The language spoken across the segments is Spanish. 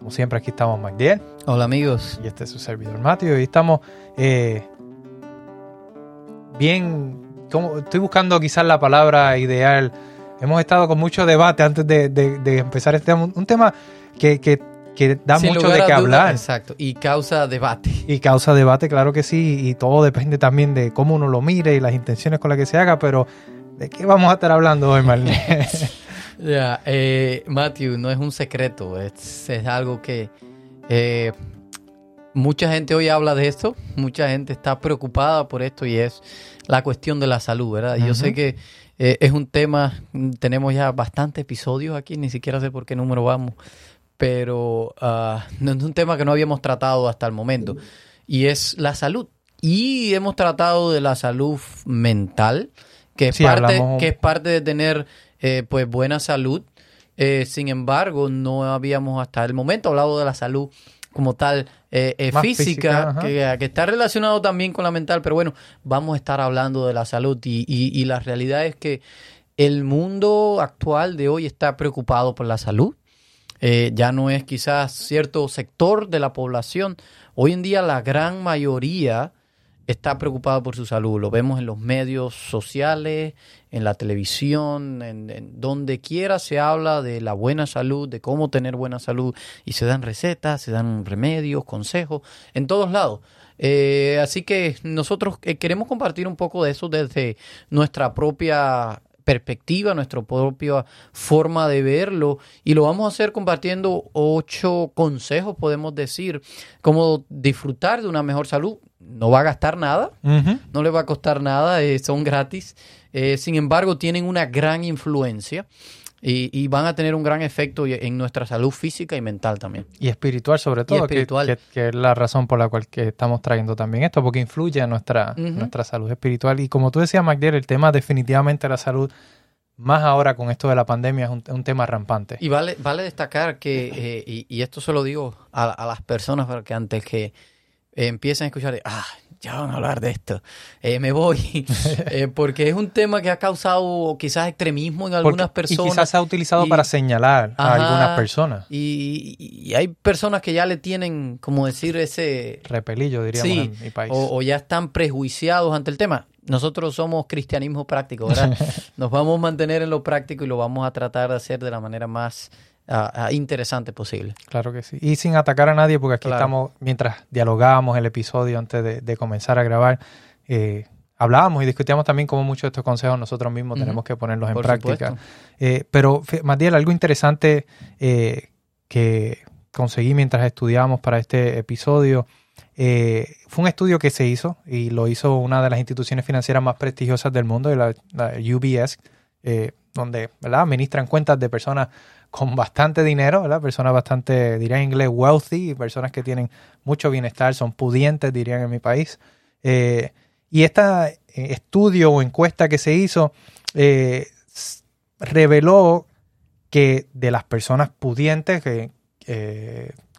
Como siempre, aquí estamos Magdiel. Hola amigos. Y este es su servidor Mateo. Y estamos eh, bien, como, estoy buscando quizás la palabra ideal. Hemos estado con mucho debate antes de, de, empezar este tema. Un tema que, que, que da mucho de qué hablar. Exacto. Y causa debate. Y causa debate, claro que sí. Y todo depende también de cómo uno lo mire y las intenciones con las que se haga. Pero, ¿de qué vamos a estar hablando hoy, Marlene? Ya, eh, Matthew, no es un secreto, es, algo que eh, mucha gente hoy habla de esto, mucha gente está preocupada por esto y es la cuestión de la salud, ¿verdad? Yo sé que eh, es un tema, tenemos ya bastantes episodios aquí, ni siquiera sé por qué número vamos, pero uh, no es un tema que no habíamos tratado hasta el momento y es la salud. Y hemos tratado de la salud mental, que es, parte, que es parte de tener eh, pues buena salud. Eh, sin embargo, no habíamos hasta el momento hablado de la salud como tal eh, física, que, está relacionado también con la mental, pero bueno, vamos a estar hablando de la salud y, y, la realidad es que el mundo actual de hoy está preocupado por la salud. ya no es quizás cierto sector de la población. Hoy en día la gran mayoría está preocupado por su salud. Lo vemos en los medios sociales, en la televisión, en, donde quiera se habla de la buena salud, de cómo tener buena salud y se dan recetas, se dan remedios, consejos, en todos lados. Eh, así que nosotros eh, queremos compartir un poco de eso desde nuestra propia perspectiva, nuestra propia forma de verlo y lo vamos a hacer compartiendo ocho consejos, podemos decir, cómo disfrutar de una mejor salud. No va a gastar nada, no le va a costar nada, eh, son gratis. Eh, sin embargo, tienen una gran influencia. Y, van a tener un gran efecto en nuestra salud física y mental también. Y espiritual sobre todo, Que, es la razón por la cual que estamos trayendo también esto, porque influye en nuestra, nuestra salud espiritual. Y como tú decías, Magdiel, el tema definitivamente de la salud, más ahora con esto de la pandemia, es un, tema rampante. Y vale, vale destacar que, eh, y, esto se lo digo a, las personas, que antes que empiecen a escuchar, ah, ya van a hablar de esto, eh, me voy, eh, porque es un tema que ha causado quizás extremismo en algunas personas. Y quizás se ha utilizado para señalar a algunas personas. Y, hay personas que ya le tienen, como decir, ese... Repelillo, diríamos, en mi país. O, ya están prejuiciados ante el tema. Nosotros somos cristianismo práctico, ¿verdad? Nos vamos a mantener en lo práctico y lo vamos a tratar de hacer de la manera más interesante posible. Claro que sí. Y sin atacar a nadie, porque aquí estamos, mientras dialogábamos el episodio antes de, comenzar a grabar, eh, hablábamos y discutíamos también cómo muchos de estos consejos nosotros mismos tenemos que ponerlos en práctica. Eh, pero, Matiel, algo interesante eh, que conseguí mientras estudiábamos para este episodio. fue un estudio que se hizo y lo hizo una de las instituciones financieras más prestigiosas del mundo, la, la UBS, donde ¿verdad? administran cuentas de personas con bastante dinero. Personas bastante, diría en inglés, wealthy, personas que tienen mucho bienestar, son pudientes, dirían en mi país. Eh, y este estudio o encuesta que se hizo eh, reveló que de las personas pudientes que,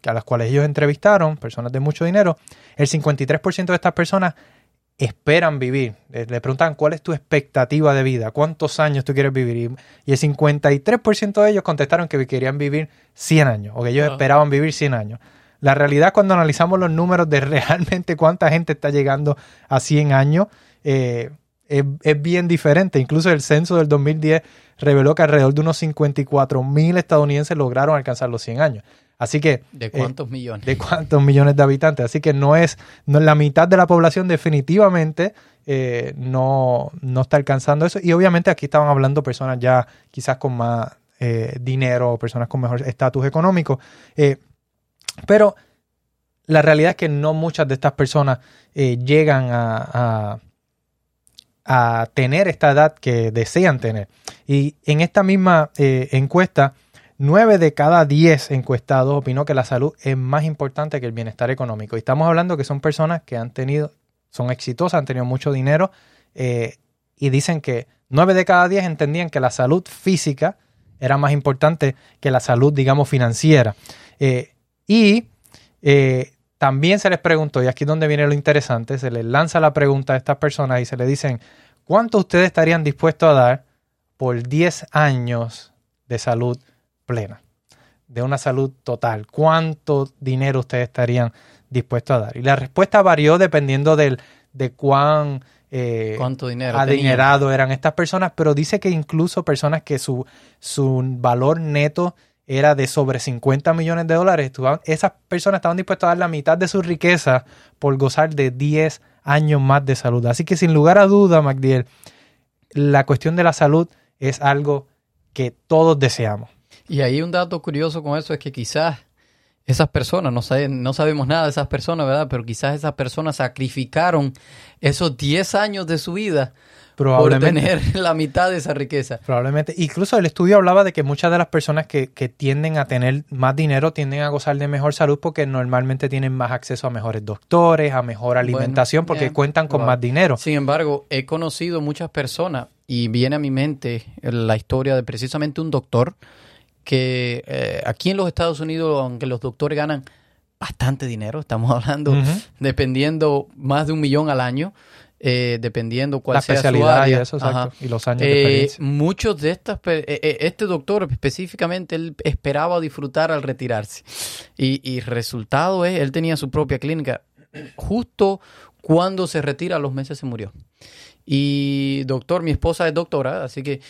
a las cuales ellos entrevistaron, personas de mucho dinero, el 53% de estas personas esperan vivir. Le preguntan cuál es tu expectativa de vida, cuántos años tú quieres vivir. Y el 53% de ellos contestaron que querían vivir 100 años o que ellos esperaban vivir 100 años. La realidad cuando analizamos los números de realmente cuánta gente está llegando a 100 años eh, es, es, bien diferente. Incluso el censo del 2010 reveló que alrededor de unos 54 mil estadounidenses lograron alcanzar los 100 años. Así que... ¿De cuántos eh, millones? De cuántos millones de habitantes. Así que no es, no la mitad de la población definitivamente eh, no, no está alcanzando eso. Y obviamente aquí estaban hablando personas ya quizás con más eh, dinero, personas con mejor estatus económico. pero la realidad es que no muchas de estas personas llegan a, a, a, tener esta edad que desean tener. Y en esta misma encuesta 9 de cada 10 encuestados opinó que la salud es más importante que el bienestar económico. Y estamos hablando que son personas que han tenido, son exitosas, han tenido mucho dinero eh, y dicen que 9 de cada 10 entendían que la salud física era más importante que la salud, digamos, financiera. Eh, y eh, también se les preguntó, y aquí es donde viene lo interesante, se les lanza la pregunta a estas personas y se les dicen, ¿cuánto ustedes estarían dispuestos a dar por 10 años de salud plena? De una salud total. ¿Cuánto dinero ustedes estarían dispuestos a dar? Y la respuesta varió dependiendo del, de cuán eh, ¿Cuánto dinero adinerado eran estas personas, pero dice que incluso personas que su, su valor neto era de sobre 50 millones de dólares, esas personas estaban dispuestas a dar la mitad de su riqueza por gozar de 10 años más de salud. Así que sin lugar a duda, MacDiel, la cuestión de la salud es algo que todos deseamos. Y ahí un dato curioso con eso es que quizás esas personas, no, no sabemos nada de esas personas, ¿verdad? Pero quizás esas personas sacrificaron esos 10 años de su vida por tener la mitad de esa riqueza. Probablemente. Incluso el estudio hablaba de que muchas de las personas que, tienden a tener más dinero tienden a gozar de mejor salud porque normalmente tienen más acceso a mejores doctores, a mejor alimentación, porque cuentan con más dinero. Sin embargo, he conocido muchas personas y viene a mi mente la historia de precisamente un doctor que eh, aquí en los Estados Unidos, aunque los doctores ganan bastante dinero, estamos hablando dependiendo más de un millón al año, eh, dependiendo cuál sea su área. Y, eso, y los años de eh, experiencia. Muchos de estas, este doctor específicamente, él esperaba disfrutar al retirarse. Y, y resultado es, él tenía su propia clínica. Justo cuando se retira, a los meses se murió. Y doctor, mi esposa es doctora, así que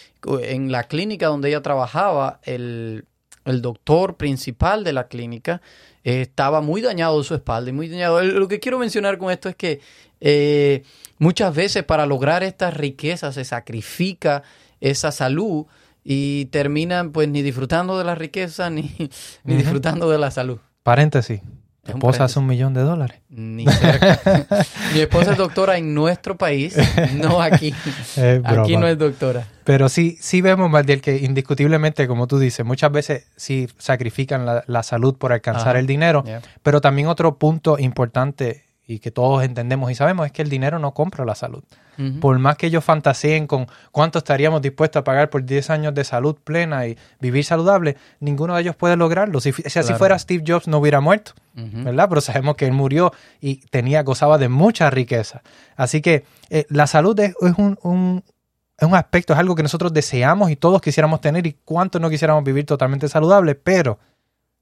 en la clínica donde ella trabajaba, el, doctor principal de la clínica eh, estaba muy dañado de su espalda y muy dañado. Lo que quiero mencionar con esto es que eh, muchas veces para lograr estas riquezas se sacrifica esa salud y terminan pues ni disfrutando de la riqueza ni, ni disfrutando de la salud. Paréntesis. ¿Tu esposa hace un millón de dólares? Ni cerca. Mi esposa es doctora en nuestro país, no aquí. aquí no es doctora. Pero sí, sí vemos, Maldiel, que indiscutiblemente, como tú dices, muchas veces sí sacrifican la, salud por alcanzar el dinero. Pero también otro punto importante y que todos entendemos y sabemos es que el dinero no compra la salud. Por más que ellos fantaseen con cuánto estaríamos dispuestos a pagar por 10 años de salud plena y vivir saludable, ninguno de ellos puede lograrlo. Si, así fuera Steve Jobs no hubiera muerto, ¿verdad? Pero sabemos que él murió y tenía, gozaba de mucha riqueza. Así que eh, la salud es, un, un, es un aspecto, es algo que nosotros deseamos y todos quisiéramos tener y cuánto no quisiéramos vivir totalmente saludable, pero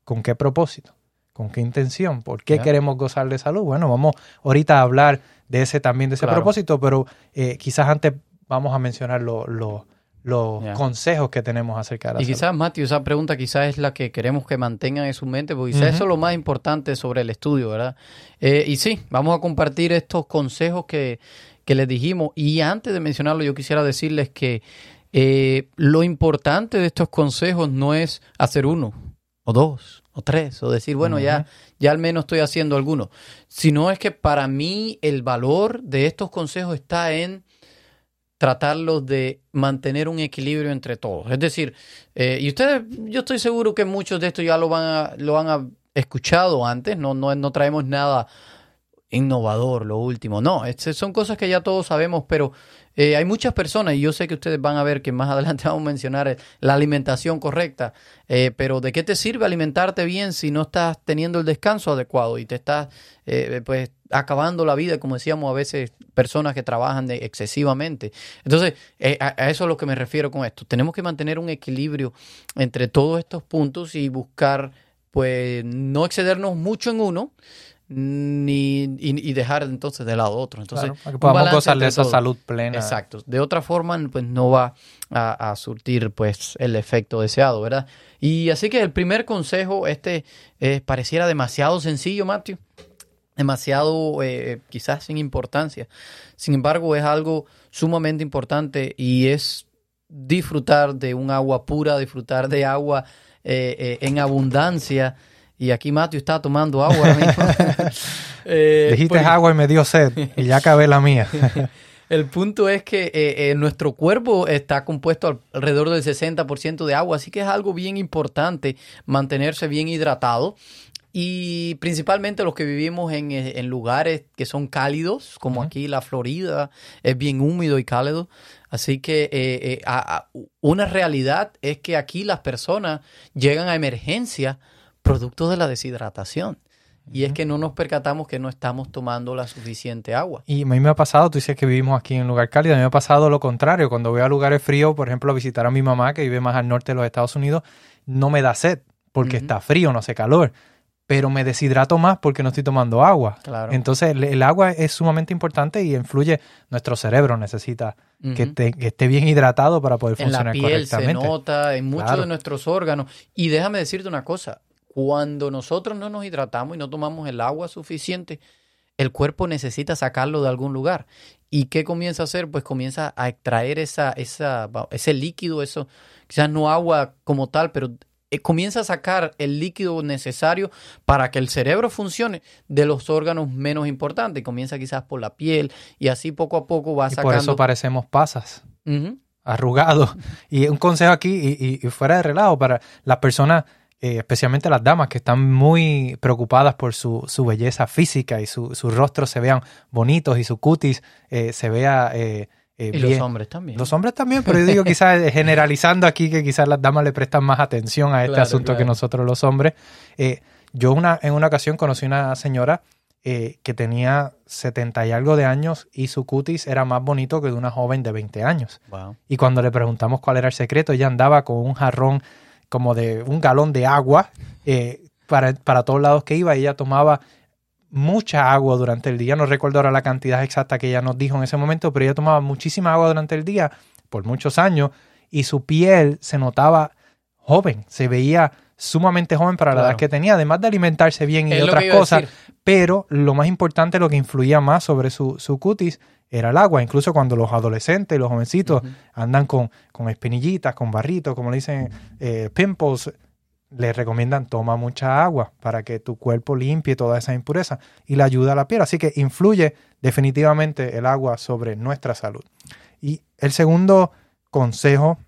¿con qué propósito? ¿Con qué intención? ¿Por qué queremos gozar de salud? Bueno, vamos ahorita a hablar de ese también, de ese propósito, pero eh, quizás antes vamos a mencionar los consejos que tenemos acerca de la Y quizás, Matthew, esa pregunta quizás es la que queremos que mantengan en su mente, porque quizás eso es lo más importante sobre el estudio, ¿verdad? Eh, y sí, vamos a compartir estos consejos que, que les dijimos. Y antes de mencionarlo, yo quisiera decirles que eh, lo importante de estos consejos no es hacer uno o dos o tres, o decir, bueno, ya, ya al menos estoy haciendo alguno. Sino es que para mí el valor de estos consejos está en tratarlos de mantener un equilibrio entre todos. Es decir, eh, y ustedes, yo estoy seguro que muchos de estos ya lo van a, lo han escuchado antes, no, no, no traemos nada innovador, lo último. No, son cosas que ya todos sabemos, pero eh, hay muchas personas, y yo sé que ustedes van a ver que más adelante vamos a mencionar eh, la alimentación correcta, eh, pero ¿de qué te sirve alimentarte bien si no estás teniendo el descanso adecuado y te estás pues acabando la vida, como decíamos a veces, personas que trabajan de excesivamente? Entonces, a, a eso es lo que me refiero con esto. Tenemos que mantener un equilibrio entre todos estos puntos y buscar, pues, no excedernos mucho en uno, ni y, dejar entonces de lado otro. Entonces, para que podamos gozar de esa salud plena. Exacto. De otra forma, pues no va a, surtir pues el efecto deseado, ¿verdad? Y así que el primer consejo, este eh, pareciera demasiado sencillo, Matthew, demasiado eh, quizás sin importancia. Sin embargo, es algo sumamente importante y es disfrutar de un agua pura, disfrutar de agua eh, en abundancia y aquí Matthew está tomando agua eh, Dijiste agua y me dio sed y ya acabé la mía. el punto es que eh, eh, nuestro cuerpo está compuesto alrededor del 60% de agua, así que es algo bien importante mantenerse bien hidratado. Y principalmente los que vivimos en, en lugares que son cálidos, como aquí la Florida, es bien húmedo y cálido. Así que eh, eh, una realidad es que aquí las personas llegan a emergencia producto de la deshidratación. Y es que no nos percatamos que no estamos tomando la suficiente agua. Y a mí me ha pasado, tú dices que vivimos aquí en un lugar cálido, a mí me ha pasado lo contrario. Cuando voy a lugares fríos, por ejemplo, a visitar a mi mamá que vive más al norte de los Estados Unidos, no me da sed porque está frío, no hace calor pero me deshidrato más porque no estoy tomando agua. Entonces, el, agua es sumamente importante y influye. Nuestro cerebro necesita que, esté bien hidratado para poder funcionar en la piel Se nota en muchos de nuestros órganos. Y déjame decirte una cosa: cuando nosotros no nos hidratamos y no tomamos el agua suficiente, el cuerpo necesita sacarlo de algún lugar. ¿Y qué comienza a hacer? Pues comienza a extraer esa, esa, ese líquido, eso, quizás no agua como tal, pero eh, comienza a sacar el líquido necesario para que el cerebro funcione de los órganos menos importantes. Comienza quizás por la piel y así poco a poco va sacando. por eso parecemos pasas, arrugados. Y un consejo aquí, y, fuera de relajo, para las personas, eh, especialmente las damas que están muy preocupadas por su, belleza física y su, sus rostros se vean bonitos y su cutis eh, se vea eh, y los hombres también. Los hombres también, pero yo digo quizás eh, generalizando aquí que quizás las damas le prestan más atención a este asunto que nosotros los hombres. Eh, yo una, en una ocasión conocí una señora que tenía 70 y algo de años y su cutis era más bonito que de una joven de 20 años. Y cuando le preguntamos cuál era el secreto, ella andaba con un jarrón como de un galón de agua para, para todos lados que iba ella tomaba mucha agua durante el día. No recuerdo ahora la cantidad exacta que ella nos dijo en ese momento, pero ella tomaba muchísima agua durante el día por muchos años y su piel se notaba joven, se veía sumamente joven para la edad que tenía, además de alimentarse bien y otras cosas, pero lo más importante, lo que influía más sobre su, su cutis era el agua. Incluso cuando los adolescentes, los jovencitos andan con, con espinillitas, con barritos, como le dicen, eh, pimples, le recomiendan toma mucha agua para que tu cuerpo limpie toda esa impureza y le ayuda a la piel. Así que influye definitivamente el agua sobre nuestra salud. Y el segundo consejo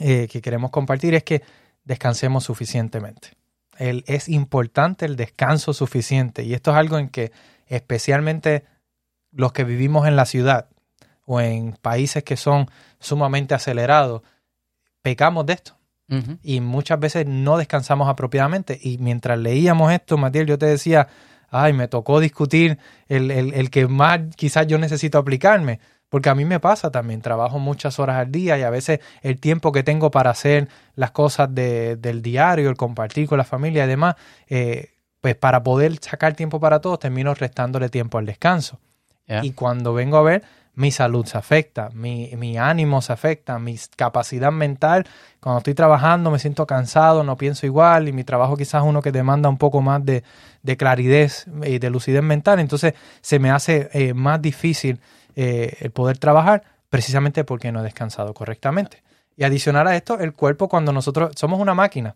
eh, que queremos compartir es que descansemos suficientemente. El, es importante el descanso suficiente y esto es algo en que especialmente los que vivimos en la ciudad o en países que son sumamente acelerados, pecamos de esto y muchas veces no descansamos apropiadamente. Y mientras leíamos esto, Matías, yo te decía, ay, me tocó discutir el, el, que más quizás yo necesito aplicarme. Porque a mí me pasa también, trabajo muchas horas al día y a veces el tiempo que tengo para hacer las cosas de, del diario, el compartir con la familia y demás, eh, pues para poder sacar tiempo para todos, termino restándole tiempo al descanso. Y cuando vengo a ver, mi salud se afecta, mi, mi, ánimo se afecta, mi capacidad mental. Cuando estoy trabajando me siento cansado, no pienso igual y mi trabajo quizás uno que demanda un poco más de, de claridad y de lucidez mental. Entonces se me hace eh, más difícil eh, el poder trabajar precisamente porque no he descansado correctamente. Y adicional a esto, el cuerpo cuando nosotros somos una máquina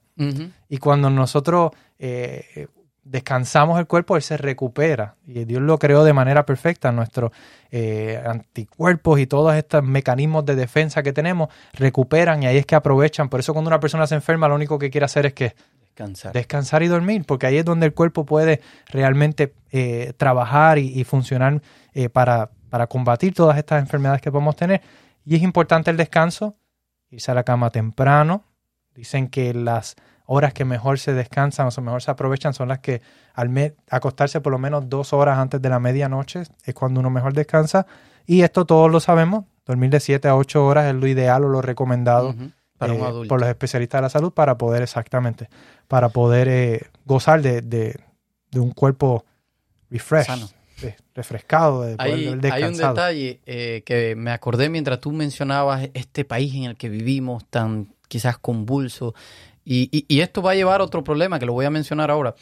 y cuando nosotros eh, descansamos el cuerpo, él se recupera. Y Dios lo creó de manera perfecta. Nuestros eh, anticuerpos y todos estos mecanismos de defensa que tenemos recuperan y ahí es que aprovechan. Por eso cuando una persona se enferma, lo único que quiere hacer es que descansar, descansar y dormir, porque ahí es donde el cuerpo puede realmente eh, trabajar y, funcionar eh, para, para combatir todas estas enfermedades que podemos tener. Y es importante el descanso, irse a la cama temprano. Dicen que las horas que mejor se descansan o mejor se aprovechan son las que al acostarse por lo menos dos horas antes de la medianoche es cuando uno mejor descansa. Y esto todos lo sabemos, dormir de 7 a 8 horas es lo ideal o lo recomendado para eh, por los especialistas de la salud para poder exactamente, para poder eh, gozar de, de, un cuerpo refresh. refrescado, de hay, un detalle eh, que me acordé mientras tú mencionabas este país en el que vivimos tan quizás convulso, y, esto va a llevar a otro problema que lo voy a mencionar ahora.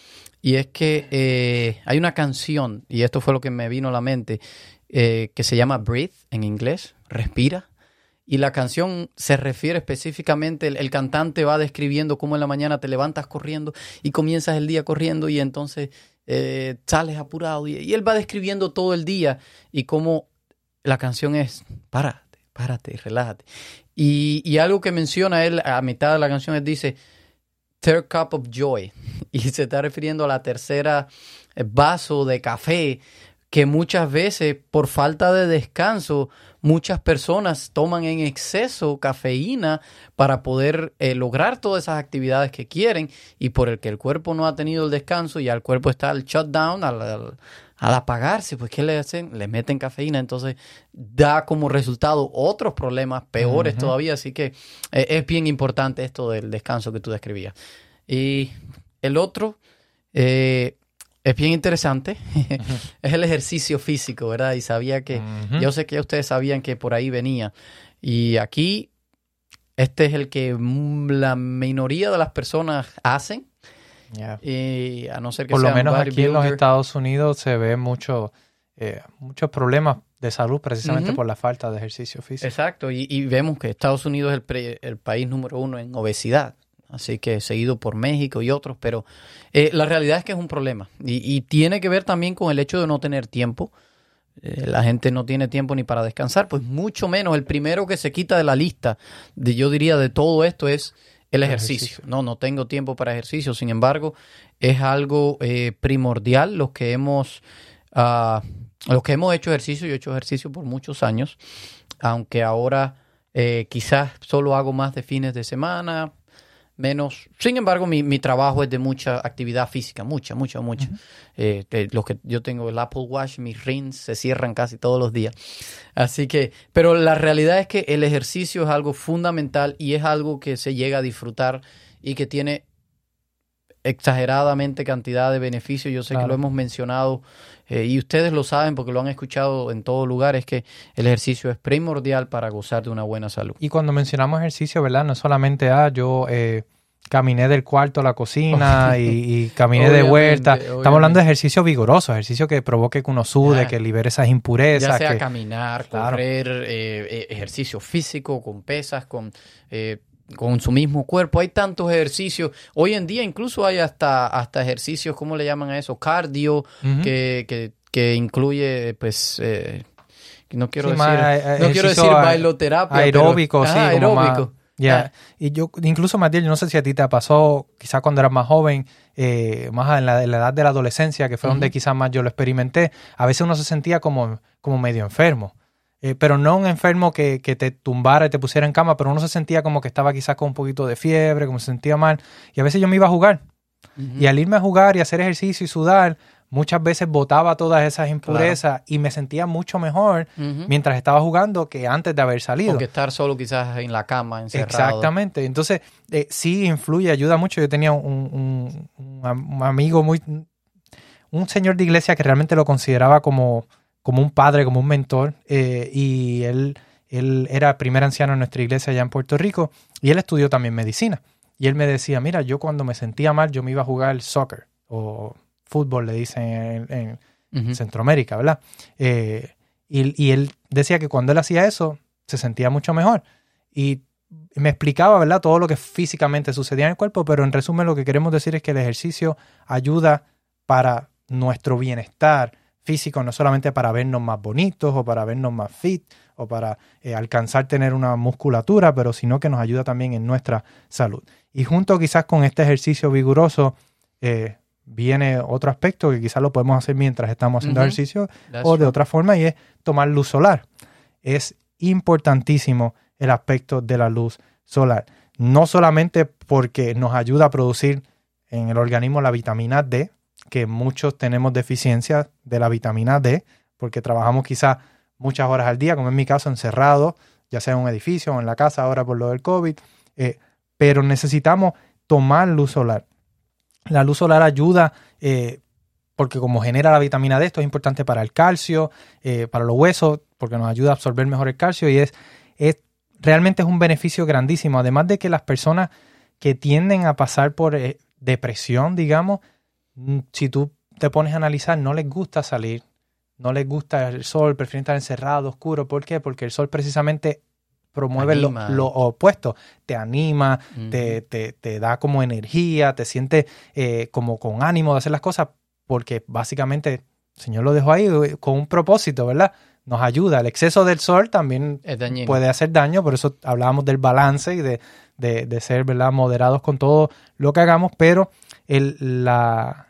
Y es que eh, hay una canción, y esto fue lo que me vino a la mente, eh, que se llama Breathe en inglés, respira. Y la canción se refiere específicamente, el, cantante va describiendo cómo en la mañana te levantas corriendo y comienzas el día corriendo y entonces eh, sales apurado. Y, y, él va describiendo todo el día y cómo la canción es, párate, párate, relájate. Y, y algo que menciona él a mitad de la canción es, dice, third cup of joy. Y se está refiriendo a la tercera eh, vaso de café que muchas veces por falta de descanso muchas personas toman en exceso cafeína para poder eh, lograr todas esas actividades que quieren y por el que el cuerpo no ha tenido el descanso y al cuerpo está el shutdown, al, al, apagarse, pues ¿qué le hacen? Le meten cafeína, entonces da como resultado otros problemas peores todavía, así que eh, es bien importante esto del descanso que tú describías. Y el otro... Eh, es bien interesante. es el ejercicio físico, ¿verdad? Y sabía que, yo sé que ya ustedes sabían que por ahí venía. Y aquí, este es el que la minoría de las personas hacen. Y a no ser que Por lo menos aquí en los Estados Unidos se ve mucho, eh, muchos problemas de salud precisamente por la falta de ejercicio físico. Exacto, y, vemos que Estados Unidos es el, el país número uno en obesidad así que seguido por México y otros, pero eh, la realidad es que es un problema y, tiene que ver también con el hecho de no tener tiempo. Eh, la gente no tiene tiempo ni para descansar, pues mucho menos el primero que se quita de la lista, de, yo diría, de todo esto es el ejercicio. No, no tengo tiempo para ejercicio, sin embargo, es algo eh, primordial los que hemos... Uh, los que hemos hecho ejercicio, yo he hecho ejercicio por muchos años, aunque ahora quizás solo hago más de fines de semana, menos. Sin embargo, mi, mi, trabajo es de mucha actividad física, mucha, mucha, mucha. Eh, los que yo tengo el Apple Watch, mis rings se cierran casi todos los días. Así que, pero la realidad es que el ejercicio es algo fundamental y es algo que se llega a disfrutar y que tiene exageradamente cantidad de beneficios. Yo sé que lo hemos mencionado eh, y ustedes lo saben porque lo han escuchado en todo lugar, es que el ejercicio es primordial para gozar de una buena salud. Y cuando mencionamos ejercicio, ¿verdad? No solamente, ah, yo eh, caminé del cuarto a la cocina y, caminé de vuelta. Estamos hablando de ejercicio vigoroso, ejercicio que provoque que uno sude, que libere esas impurezas. Ya sea que, caminar, correr, eh, ejercicio físico, con pesas, con con su mismo cuerpo. Hay tantos ejercicios. Hoy en día incluso hay hasta, hasta ejercicios, ¿cómo le llaman a eso? Cardio, que, que, incluye, pues, eh, no quiero decir, eh, no quiero decir bailoterapia. Aeróbico, sí. aeróbico. Ya, y yo, incluso Matías, yo no sé si a ti te pasó, quizás cuando eras más joven, eh, más en la, edad de la adolescencia, que fue donde quizás más yo lo experimenté, a veces uno se sentía como, como medio enfermo. Eh, pero no un enfermo que, que, te tumbara y te pusiera en cama, pero uno se sentía como que estaba quizás con un poquito de fiebre, como se sentía mal. Y a veces yo me iba a jugar. Y al irme a jugar y hacer ejercicio y sudar, muchas veces botaba todas esas impurezas y me sentía mucho mejor mientras estaba jugando que antes de haber salido. O que estar solo quizás en la cama, encerrado. Exactamente. Entonces, eh, sí influye, ayuda mucho. Yo tenía un, un amigo muy... Un señor de iglesia que realmente lo consideraba como como un padre, como un mentor, eh, y él, él era primer anciano en nuestra iglesia allá en Puerto Rico, y él estudió también medicina. Y él me decía, mira, yo cuando me sentía mal, yo me iba a jugar soccer, o fútbol, le dicen en, Centroamérica, ¿verdad? Eh, y, y, él decía que cuando él hacía eso, se sentía mucho mejor. Y me explicaba, ¿verdad? Todo lo que físicamente sucedía en el cuerpo, pero en resumen lo que queremos decir es que el ejercicio ayuda para nuestro bienestar físico, no solamente para vernos más bonitos o para vernos más fit o para eh, alcanzar tener una musculatura, pero sino que nos ayuda también en nuestra salud. Y junto quizás con este ejercicio vigoroso eh, viene otro aspecto que quizás lo podemos hacer mientras estamos haciendo ejercicio o de otra forma y es tomar luz solar. Es importantísimo el aspecto de la luz solar. No solamente porque nos ayuda a producir en el organismo la vitamina D, que muchos tenemos deficiencia de la vitamina D, porque trabajamos quizás muchas horas al día, como en mi caso, encerrado, ya sea en un edificio o en la casa ahora por lo del COVID, eh, pero necesitamos tomar luz solar. La luz solar ayuda eh, porque como genera la vitamina D, esto es importante para el calcio, eh, para los huesos, porque nos ayuda a absorber mejor el calcio y es, es realmente es un beneficio grandísimo. Además de que las personas que tienden a pasar por depresión, digamos, si tú te pones a analizar, no les gusta salir, no les gusta el sol, prefieren estar encerrado, oscuro. ¿Por qué? Porque el sol precisamente promueve lo, opuesto, te anima, te, te, da como energía, te sientes eh, como con ánimo de hacer las cosas, porque básicamente Señor lo dejó ahí con un propósito, ¿verdad? Nos ayuda. El exceso del sol también puede hacer daño, por eso hablábamos del balance y de, de, ser, ¿verdad? Moderados con todo lo que hagamos, pero el, la,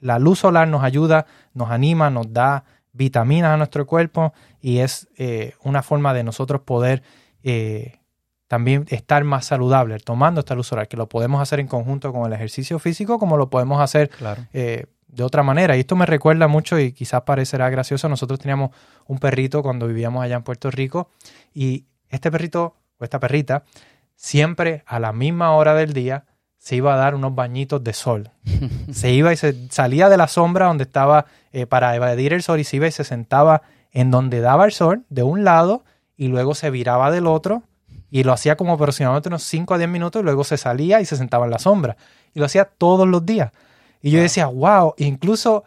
la luz solar nos ayuda, nos anima, nos da vitaminas a nuestro cuerpo y es eh, una forma de nosotros poder eh, también estar más saludable tomando esta luz solar, que lo podemos hacer en conjunto con el ejercicio físico como lo podemos hacer eh, de otra manera. Y esto me recuerda mucho y quizás parecerá gracioso, nosotros teníamos un perrito cuando vivíamos allá en Puerto Rico y este perrito o esta perrita siempre a la misma hora del día se iba a dar unos bañitos de sol. se iba y se salía de la sombra donde estaba eh, para evadir el sol y se iba y se sentaba en donde daba el sol de un lado y luego se viraba del otro y lo hacía como aproximadamente unos 5 a 10 minutos y luego se salía y se sentaba en la sombra. Y lo hacía todos los días. Y yo decía, wow, incluso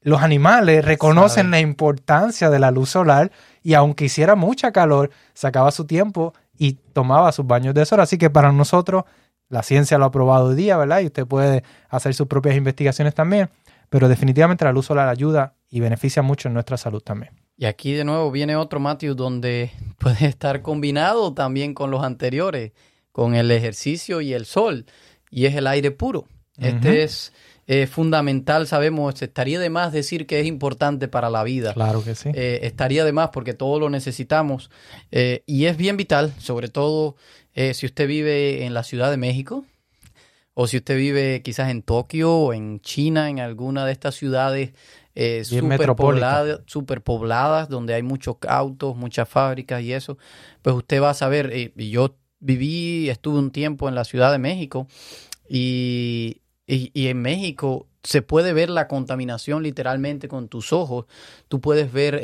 los animales reconocen la importancia de la luz solar y aunque hiciera mucha calor, sacaba su tiempo y tomaba sus baños de sol. Así que para nosotros la ciencia lo ha probado hoy día, ¿verdad? Y usted puede hacer sus propias investigaciones también, pero definitivamente la luz solar ayuda y beneficia mucho en nuestra salud también. Y aquí de nuevo viene otro Matthew donde puede estar combinado también con los anteriores, con el ejercicio y el sol, y es el aire puro. Este es eh, fundamental, sabemos, estaría de más decir que es importante para la vida. Claro que sí. Eh, estaría de más porque todos lo necesitamos eh, y es bien vital, sobre todo eh, si usted vive en la Ciudad de México o si usted vive quizás en Tokio o en China, en alguna de estas ciudades eh, superpobladas, donde hay muchos autos, muchas fábricas y eso, pues usted va a saber, eh, y yo viví, estuve un tiempo en la Ciudad de México y, en México se puede ver la contaminación literalmente con tus ojos. Tú puedes ver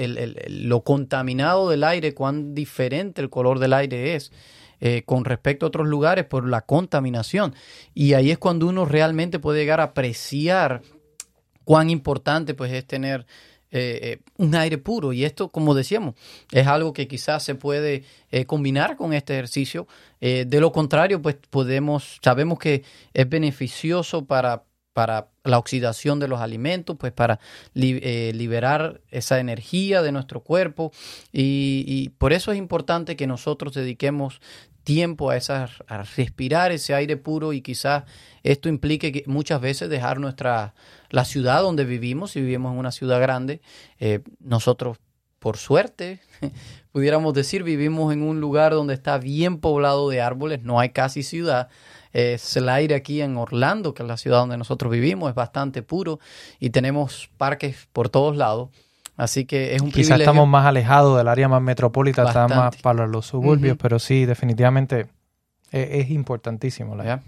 lo contaminado del aire, cuán diferente el color del aire es. Eh, con respecto a otros lugares por la contaminación. Y ahí es cuando uno realmente puede llegar a apreciar cuán importante pues es tener eh, eh, un aire puro. Y esto, como decíamos, es algo que quizás se puede combinar con este ejercicio. de lo contrario, pues podemos, sabemos que es beneficioso para, para la oxidación de los alimentos, pues para liberar esa energía de nuestro cuerpo. Y, y, por eso es importante que nosotros dediquemos tiempo a, esa, a respirar ese aire puro y quizás esto implique que muchas veces dejar nuestra la ciudad donde vivimos, si vivimos en una ciudad grande, eh, nosotros por suerte pudiéramos decir vivimos en un lugar donde está bien poblado de árboles, no hay casi ciudad, es el aire aquí en Orlando, que es la ciudad donde nosotros vivimos, es bastante puro y tenemos parques por todos lados. Así que es un Quizás estamos más alejados del área más metropolitana, estamos más para los suburbios, pero sí, definitivamente e, es, importantísimo. La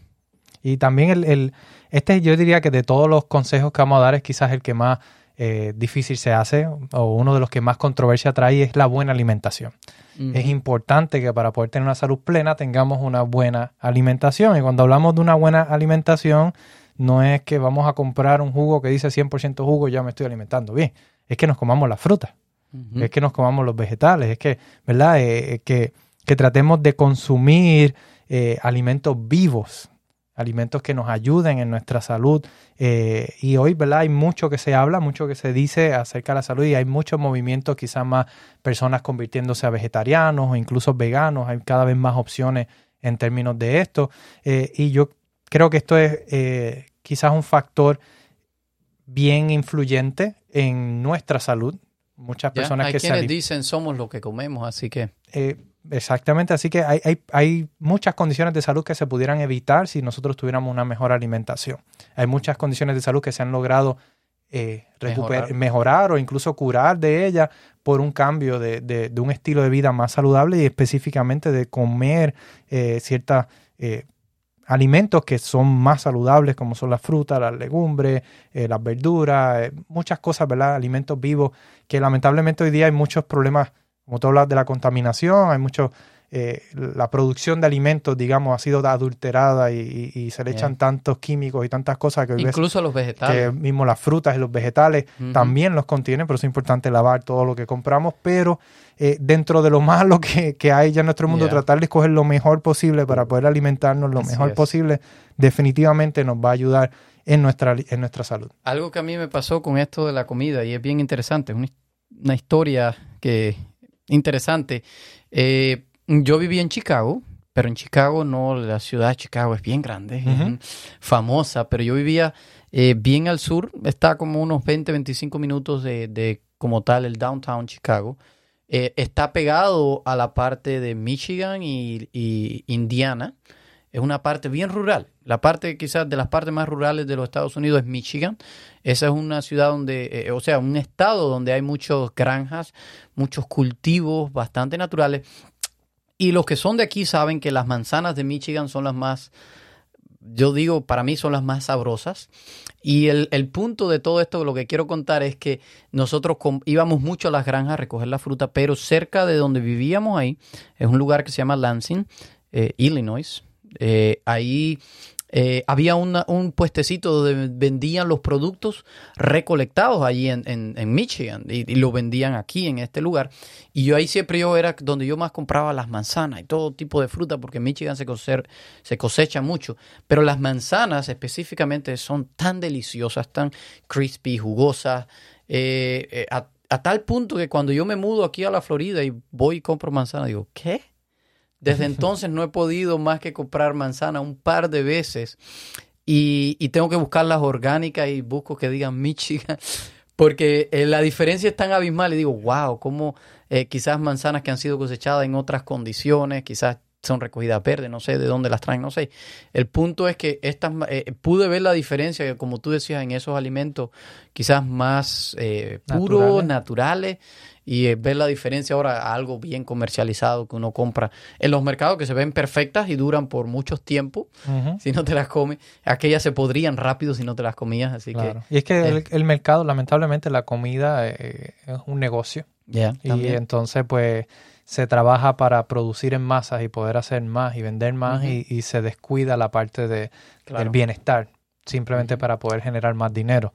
Y también el, el, este yo diría que de todos los consejos que vamos a dar es quizás el que más eh, difícil se hace o uno de los que más controversia trae es la buena alimentación. Es importante que para poder tener una salud plena tengamos una buena alimentación. Y cuando hablamos de una buena alimentación, no es que vamos a comprar un jugo que dice 100% jugo y ya me estoy alimentando bien es que nos comamos la fruta, es que nos comamos los vegetales, es que, ¿verdad? Eh, eh, que, que, tratemos de consumir eh, alimentos vivos, alimentos que nos ayuden en nuestra salud. y hoy, ¿verdad? Hay mucho que se habla, mucho que se dice acerca de la salud y hay muchos movimientos, quizás más personas convirtiéndose a vegetarianos o incluso veganos. Hay cada vez más opciones en términos de esto. y yo creo que esto es quizás un factor bien influyente en nuestra salud. Muchas personas hay que quienes dicen somos lo que comemos, así que... Eh, exactamente, así que hay, hay, hay, muchas condiciones de salud que se pudieran evitar si nosotros tuviéramos una mejor alimentación. Hay muchas condiciones de salud que se han logrado eh, mejorar. o incluso curar de ellas por un cambio de, de, un estilo de vida más saludable y específicamente de comer eh, ciertas eh, alimentos que son más saludables, como son las frutas, las legumbres, eh, las verduras, eh, muchas cosas, ¿verdad? Alimentos vivos, que lamentablemente hoy día hay muchos problemas, como tú hablas de la contaminación, hay muchos eh, la producción de alimentos, digamos, ha sido adulterada y, se le echan tantos químicos y tantas cosas que incluso los vegetales, que mismo las frutas y los vegetales también los contienen, pero es importante lavar todo lo que compramos, pero eh, dentro de lo malo que, hay ya en nuestro mundo, tratar de escoger lo mejor posible para poder alimentarnos lo mejor posible, definitivamente nos va a ayudar en nuestra, en nuestra salud. Algo que a mí me pasó con esto de la comida y es bien interesante, es una, historia que interesante. Eh, yo viví en Chicago, pero en Chicago no, la ciudad de Chicago es bien grande, famosa, pero yo vivía eh, bien al sur, está como unos 20, 25 minutos de, como tal el downtown Chicago. Eh, está pegado a la parte de Michigan y, Indiana. Es una parte bien rural. La parte quizás de las partes más rurales de los Estados Unidos es Michigan. Esa es una ciudad donde, eh, o sea, un estado donde hay muchas granjas, muchos cultivos bastante naturales. Y los que son de aquí saben que las manzanas de Michigan son las más yo digo, para mí son las más sabrosas. Y el, punto de todo esto, lo que quiero contar es que nosotros íbamos mucho a las granjas a recoger la fruta, pero cerca de donde vivíamos ahí, es un lugar que se llama Lansing, eh, Illinois. Eh, ahí eh, había un puestecito donde vendían los productos recolectados allí en, en, Michigan y, lo vendían aquí en este lugar. Y yo ahí siempre yo era donde yo más compraba las manzanas y todo tipo de fruta porque en Michigan se, se cosecha mucho. Pero las manzanas específicamente son tan deliciosas, tan crispy, jugosas. Eh, eh, a, a tal punto que cuando yo me mudo aquí a la Florida y voy y compro manzanas, digo, ¿qué? Desde entonces no he podido más que comprar manzana un par de veces y, tengo que buscar las orgánicas y busco que digan Michigan porque eh, la diferencia es tan abismal y digo, wow, como eh, quizás manzanas que han sido cosechadas en otras condiciones, quizás son recogidas verdes, no sé de dónde las traen, no sé. El punto es que estas eh, pude ver la diferencia, que como tú decías, en esos alimentos quizás más puros, naturales y eh, ver la diferencia ahora a algo bien comercializado que uno compra en los mercados que se ven perfectas y duran por muchos tiempos si no te las comes. Aquellas se podrían rápido si no te las comías, así que... Y es que eh, el, mercado, lamentablemente, la comida eh, es un negocio. y entonces, pues, se trabaja para producir en masas y poder hacer más y vender más y, se descuida la parte de, del bienestar, simplemente para poder generar más dinero.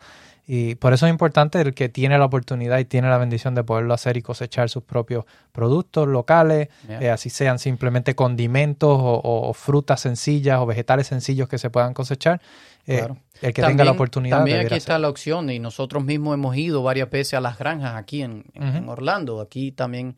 Y por eso es importante el que tiene la oportunidad y tiene la bendición de poderlo hacer y cosechar sus propios productos locales, eh, así sean simplemente condimentos o, frutas sencillas o vegetales sencillos que se puedan cosechar. Eh, el que tenga la oportunidad. También aquí está la opción y nosotros mismos hemos ido varias veces a las granjas aquí en, Orlando. Aquí también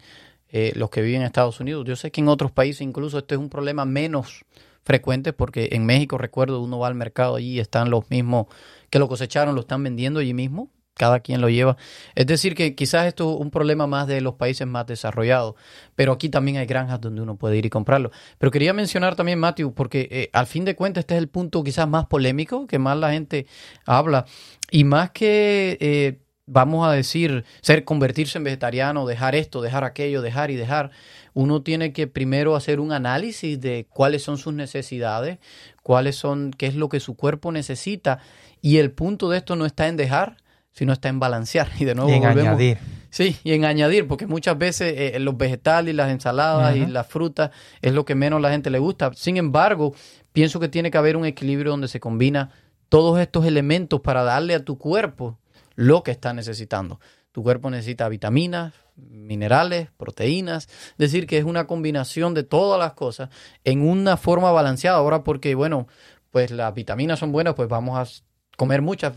eh, los que viven en Estados Unidos. Yo sé que en otros países incluso este es un problema menos frecuente porque en México recuerdo uno va al mercado allí y están los mismos que lo cosecharon, lo están vendiendo allí mismo, cada quien lo lleva. Es decir, que quizás esto es un problema más de los países más desarrollados, pero aquí también hay granjas donde uno puede ir y comprarlo. Pero quería mencionar también, Matthew, porque eh, al fin de cuentas este es el punto quizás más polémico, que más la gente habla, y más que... Eh, vamos a decir, ser convertirse en vegetariano, dejar esto, dejar aquello, dejar y dejar, uno tiene que primero hacer un análisis de cuáles son sus necesidades, cuáles son, qué es lo que su cuerpo necesita. Y el punto de esto no está en dejar, sino está en balancear. Y de nuevo en añadir. Sí, y en añadir, porque muchas veces eh, los vegetales y las ensaladas y las frutas es lo que menos la gente le gusta. Sin embargo, pienso que tiene que haber un equilibrio donde se combina todos estos elementos para darle a tu cuerpo lo que está necesitando. Tu cuerpo necesita vitaminas, minerales, proteínas, es decir, que es una combinación de todas las cosas en una forma balanceada. Ahora porque, bueno, pues las vitaminas son buenas, pues vamos a comer muchos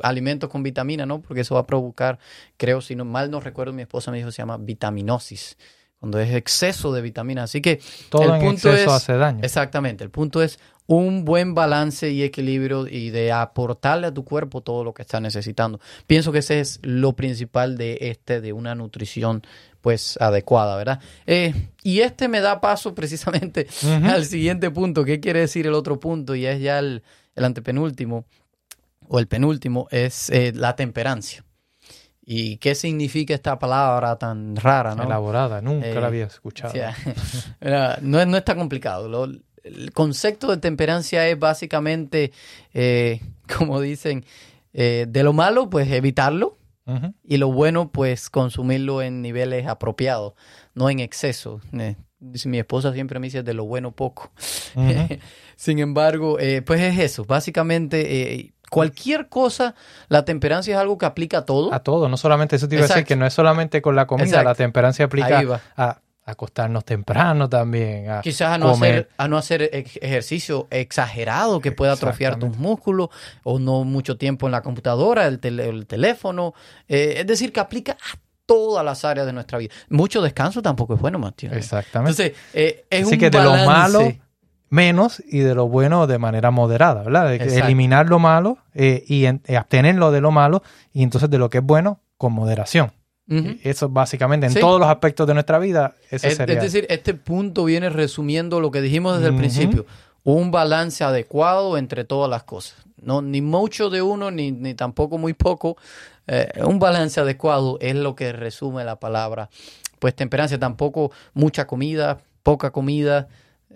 alimentos con vitamina, ¿no? Porque eso va a provocar, creo, si no mal no recuerdo, mi esposa me dijo, se llama vitaminosis, cuando es exceso de vitamina. Así que todo el punto exceso hace daño. Exactamente, el punto es un buen balance y equilibrio y de aportarle a tu cuerpo todo lo que está necesitando. Pienso que ese es lo principal de este, de una nutrición pues adecuada, ¿verdad? Eh, y este me da paso precisamente al siguiente punto. ¿Qué quiere decir el otro punto? Y es ya el, antepenúltimo o el penúltimo, es eh, la temperancia. ¿Y qué significa esta palabra tan rara? ¿no? Elaborada, nunca la eh, había escuchado. no, no está complicado. Lo, el concepto de temperancia es básicamente, eh, como dicen, eh, de lo malo, pues evitarlo. Y lo bueno, pues consumirlo en niveles apropiados, no en exceso. Mi esposa siempre me dice de lo bueno poco. Sin embargo, pues es eso. Básicamente, cualquier cosa, la temperancia es algo que aplica a todo. A todo, no solamente eso te iba a decir que no es solamente con la comida, la temperancia aplica a acostarnos temprano también. A Quizás a no, hacer, a no hacer ejercicio exagerado que pueda atrofiar tus músculos o no mucho tiempo en la computadora, el, el teléfono. Eh, es decir, que aplica a todas las áreas de nuestra vida. Mucho descanso tampoco es bueno, Matías. Exactamente. Entonces, eh, es Así que de lo malo menos y de lo bueno de manera moderada, ¿verdad? eliminar lo malo eh, y abstenerlo de lo malo y entonces de lo que es bueno con moderación. Eso básicamente en todos los aspectos de nuestra vida. Ese es, sería. es decir, este punto viene resumiendo lo que dijimos desde el principio. Un balance adecuado entre todas las cosas. No, ni mucho de uno, ni, ni tampoco muy poco. Eh, un balance adecuado es lo que resume la palabra. Pues temperancia, tampoco mucha comida, poca comida.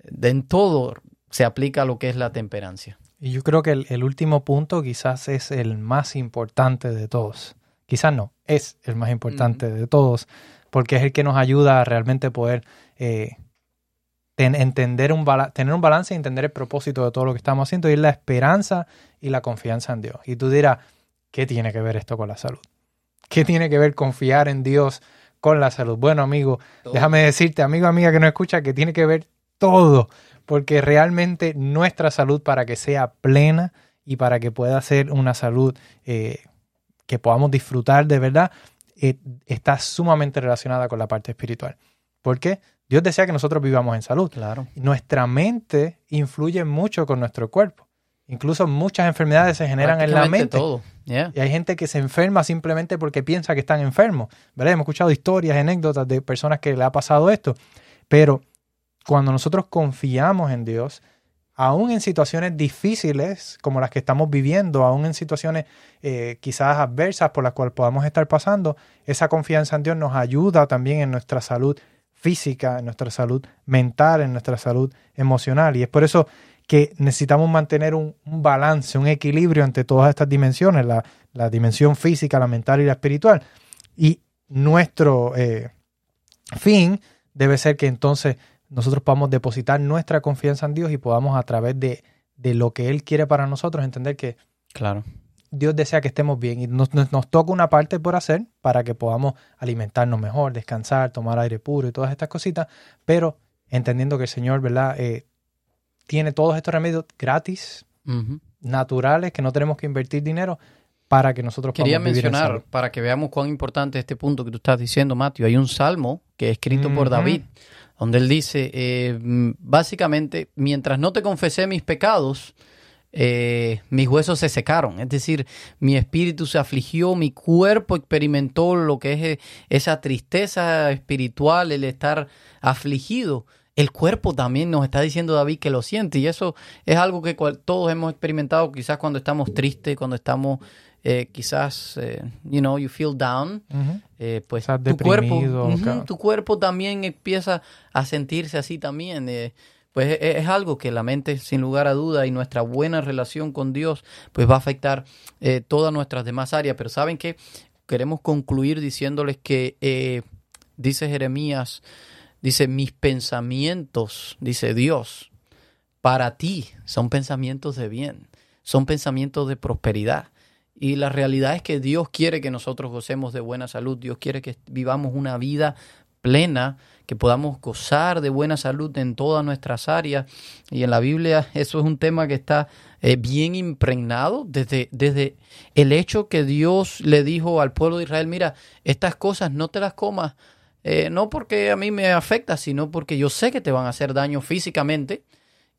En todo se aplica lo que es la temperancia. Y yo creo que el último punto quizás es el más importante de todos quizás no, es el más importante de todos, porque es el que nos ayuda a realmente poder eh, entender un tener un balance y entender el propósito de todo lo que estamos haciendo, y es la esperanza y la confianza en Dios. Y tú dirás, ¿qué tiene que ver esto con la salud? ¿Qué tiene que ver confiar en Dios con la salud? Bueno, amigo, déjame decirte, amigo, amiga que no escucha, que tiene que ver todo, porque realmente nuestra salud para que sea plena y para que pueda ser una salud eh, que podamos disfrutar de verdad, eh, está sumamente relacionada con la parte espiritual. ¿Por qué? Dios desea que nosotros vivamos en salud. Claro. Nuestra mente influye mucho con nuestro cuerpo. Incluso muchas enfermedades se generan en la mente. Todo. Y hay gente que se enferma simplemente porque piensa que están enfermos. ¿verdad? Hemos escuchado historias, anécdotas de personas que le ha pasado esto. Pero cuando nosotros confiamos en Dios, aún en situaciones difíciles como las que estamos viviendo, aún en situaciones eh, quizás adversas por las cuales podamos estar pasando, esa confianza en Dios nos ayuda también en nuestra salud física, en nuestra salud mental, en nuestra salud emocional. Y es por eso que necesitamos mantener un, balance, un equilibrio entre todas estas dimensiones, la, dimensión física, la mental y la espiritual. Y nuestro eh, fin debe ser que entonces nosotros podamos depositar nuestra confianza en Dios y podamos a través de, lo que Él quiere para nosotros entender que claro. Dios desea que estemos bien y nos, toca una parte por hacer para que podamos alimentarnos mejor, descansar, tomar aire puro y todas estas cositas, pero entendiendo que el Señor, ¿verdad? Eh, tiene todos estos remedios gratis, naturales, que no tenemos que invertir dinero para que nosotros Quería mencionar, para que veamos cuán importante es este punto que tú estás diciendo, Mateo, hay un salmo que es escrito por David donde él dice, eh, básicamente, mientras no te confesé mis pecados, eh, mis huesos se secaron, es decir, mi espíritu se afligió, mi cuerpo experimentó lo que es eh, esa tristeza espiritual, el estar afligido. El cuerpo también nos está diciendo David que lo siente y eso es algo que todos hemos experimentado quizás cuando estamos tristes, cuando estamos eh, quizás, eh, you know, you feel down, eh, pues tu cuerpo, tu cuerpo también empieza a sentirse así también. pues es, es, algo que la mente, sin lugar a duda, y nuestra buena relación con Dios, pues va a afectar todas nuestras demás áreas. Pero saben que queremos concluir diciéndoles que dice Jeremías, dice mis pensamientos, dice Dios, para ti son pensamientos de bien, son pensamientos de prosperidad y la realidad es que Dios quiere que nosotros gocemos de buena salud, Dios quiere que vivamos una vida plena, que podamos gozar de buena salud en todas nuestras áreas. Y en la Biblia eso es un tema que está eh, bien impregnado desde, desde el hecho que Dios le dijo al pueblo de Israel, mira, estas cosas no te las comas, eh, no porque a mí me afecta, sino porque yo sé que te van a hacer daño físicamente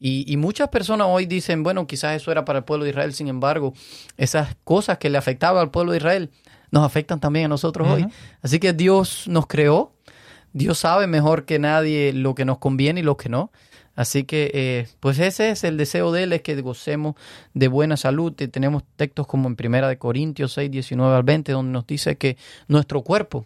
y, muchas personas hoy dicen, bueno, quizás eso era para el pueblo de Israel, sin embargo, esas cosas que le afectaban al pueblo de Israel nos afectan también a nosotros hoy. Así que Dios nos creó, Dios sabe mejor que nadie lo que nos conviene y lo que no. Así que, eh, pues ese es el deseo de Él, es que gocemos de buena salud. Y tenemos textos como en Primera de Corintios 6, 19 al 20, donde nos dice que nuestro cuerpo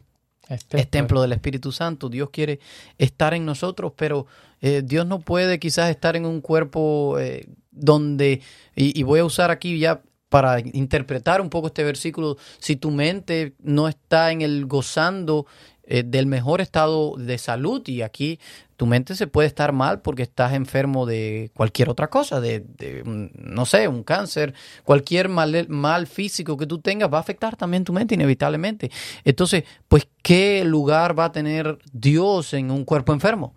es templo. del Espíritu Santo. Dios quiere estar en nosotros, pero eh, Dios no puede quizás estar en un cuerpo eh, donde, y, voy a usar aquí ya para interpretar un poco este versículo, si tu mente no está en el gozando eh, del mejor estado de salud y aquí tu mente se puede estar mal porque estás enfermo de cualquier otra cosa, de, no sé, un cáncer, cualquier mal, mal físico que tú tengas va a afectar también tu mente inevitablemente. Entonces, pues, ¿qué lugar va a tener Dios en un cuerpo enfermo?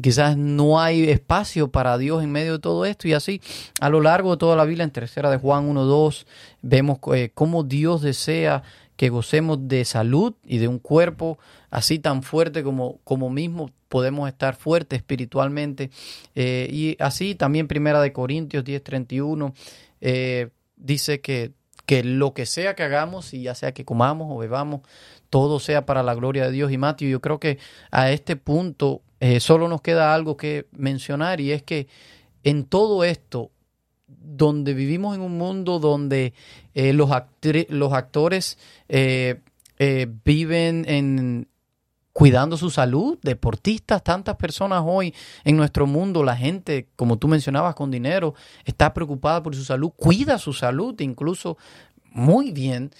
Quizás no hay espacio para Dios en medio de todo esto y así a lo largo de toda la Biblia, en tercera de Juan 1.2, vemos eh, cómo Dios desea que gocemos de salud y de un cuerpo así tan fuerte como, como mismo podemos estar fuertes espiritualmente. Eh, y así también Primera de Corintios 10.31 eh, dice que, que lo que sea que hagamos, y ya sea que comamos o bebamos, todo sea para la gloria de Dios. Y Mateo, yo creo que a este punto eh, solo nos queda algo que mencionar y es que en todo esto, donde vivimos en un mundo donde eh, los, los actores viven en, cuidando su salud, deportistas, tantas personas hoy en nuestro mundo, la gente, como tú mencionabas, con dinero, está preocupada por su salud, cuida su salud incluso muy bien.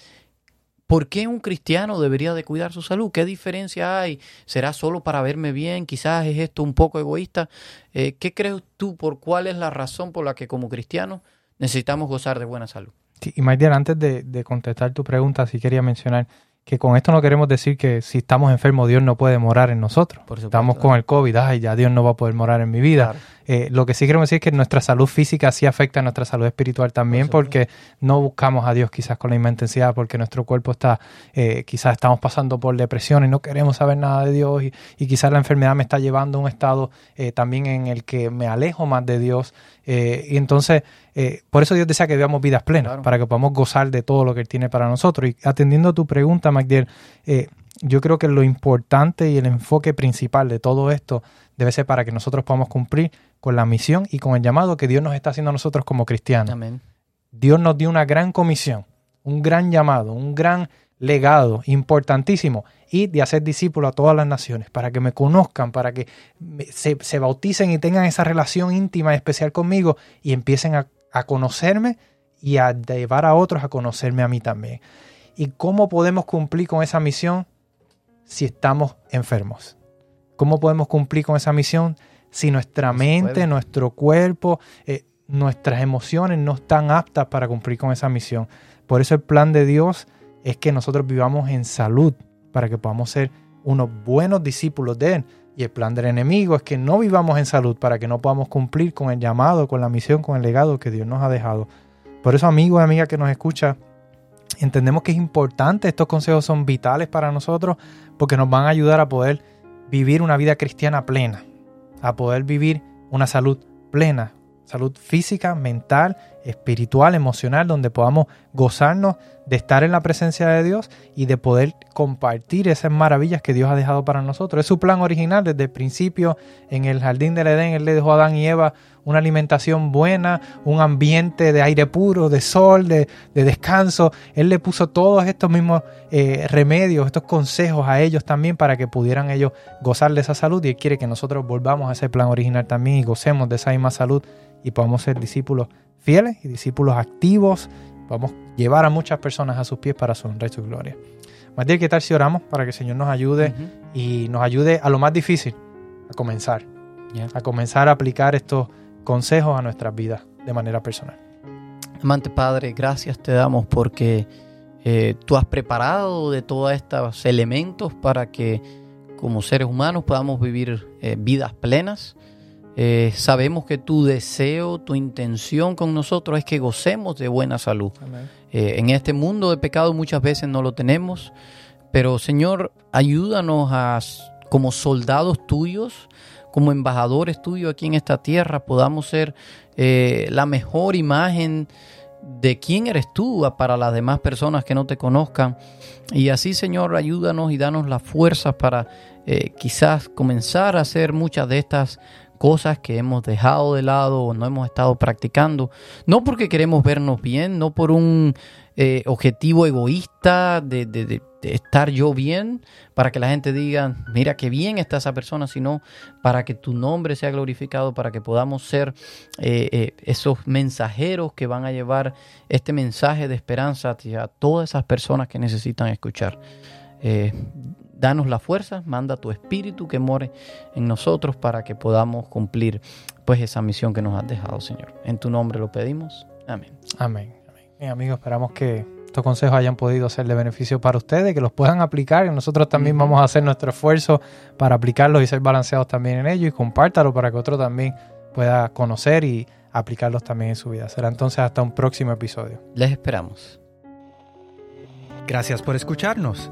¿Por qué un cristiano debería de cuidar su salud? ¿Qué diferencia hay? ¿Será solo para verme bien? Quizás es esto un poco egoísta. Eh, ¿Qué crees tú por cuál es la razón por la que como cristianos necesitamos gozar de buena salud? y Maydiel, antes de, de, contestar tu pregunta, sí quería mencionar que con esto no queremos decir que si estamos enfermos Dios no puede morar en nosotros. estamos con el COVID, ay, ya Dios no va a poder morar en mi vida. Eh, lo que sí queremos decir es que nuestra salud física sí afecta a nuestra salud espiritual también porque no buscamos a Dios quizás con la misma intensidad porque nuestro cuerpo está, eh, quizás estamos pasando por depresión y no queremos saber nada de Dios y, y quizás la enfermedad me está llevando a un estado eh, también en el que me alejo más de Dios y entonces por eso Dios desea que vivamos vidas plenas para que podamos gozar de todo lo que Él tiene para nosotros. Y atendiendo a tu pregunta, Magdiel, yo creo que lo importante y el enfoque principal de todo esto debe ser para que nosotros podamos cumplir con la misión y con el llamado que Dios nos está haciendo a nosotros como cristianos. Dios nos dio una gran comisión, un gran llamado, un gran legado importantísimo y de hacer discípulos a todas las naciones, para que me conozcan, para que se, se bauticen y tengan esa relación íntima y especial conmigo y empiecen a, a conocerme y a llevar a otros a conocerme a mí también. ¿Y cómo podemos cumplir con esa misión si estamos enfermos? ¿Cómo podemos cumplir con esa misión si nuestra mente, nuestro cuerpo, eh, nuestras emociones no están aptas para cumplir con esa misión? Por eso el plan de Dios es que nosotros vivamos en salud para que podamos ser unos buenos discípulos de Él. Y el plan del enemigo es que no vivamos en salud para que no podamos cumplir con el llamado, con la misión, con el legado que Dios nos ha dejado. Por eso, amigo y amiga que nos escucha, entendemos que es importante, estos consejos son vitales para nosotros porque nos van a ayudar a poder vivir una vida cristiana plena, a poder vivir una salud plena, salud física, mental, espiritual, emocional, donde podamos gozarnos de estar en la presencia de Dios y de poder compartir esas maravillas que Dios ha dejado para nosotros. Es su plan original desde el principio en el jardín del Edén. Él le dejó a Adán y Eva una alimentación buena, un ambiente de aire puro, de sol, de, descanso. Él le puso todos estos mismos eh, remedios, estos consejos a ellos también para que pudieran ellos gozar de esa salud y Él quiere que nosotros volvamos a ese plan original también y gocemos de esa misma salud y podamos ser discípulos fieles y discípulos activos. Vamos a llevar a muchas personas a sus pies para su honra y su gloria. Matías, ¿qué tal si oramos para que el Señor nos ayude y nos ayude a lo más difícil, a comenzar? A comenzar a aplicar estos consejos a nuestras vidas de manera personal. Amante Padre, gracias te damos porque eh, tú has preparado de todos estos elementos para que como seres humanos podamos vivir eh, vidas plenas eh, sabemos que tu deseo, tu intención con nosotros es que gocemos de buena salud. Eh, en este mundo de pecado muchas veces no lo tenemos, pero Señor, ayúdanos a, como soldados tuyos, como embajadores tuyos aquí en esta tierra, podamos ser eh, la mejor imagen de quién eres tú para las demás personas que no te conozcan. Y así, Señor, ayúdanos y danos las fuerzas para quizás comenzar a hacer muchas de estas cosas que hemos dejado de lado o no hemos estado practicando, no porque queremos vernos bien, no por un eh, objetivo egoísta de, estar yo bien, para que la gente diga, mira qué bien está esa persona, sino para que tu nombre sea glorificado, para que podamos ser eh, eh, esos mensajeros que van a llevar este mensaje de esperanza a todas esas personas que necesitan escuchar danos la fuerza, manda tu espíritu que more en nosotros para que podamos cumplir pues esa misión que nos has dejado, Señor. En tu nombre lo pedimos. Amén. Amén. Amén. amigos, esperamos que estos consejos hayan podido ser de beneficio para ustedes, que los puedan aplicar y nosotros también vamos a hacer nuestro esfuerzo para aplicarlos y ser balanceados también en ellos y compártalo para que otro también pueda conocer y aplicarlos también en su vida. Será entonces hasta un próximo episodio. Les esperamos. Gracias por escucharnos.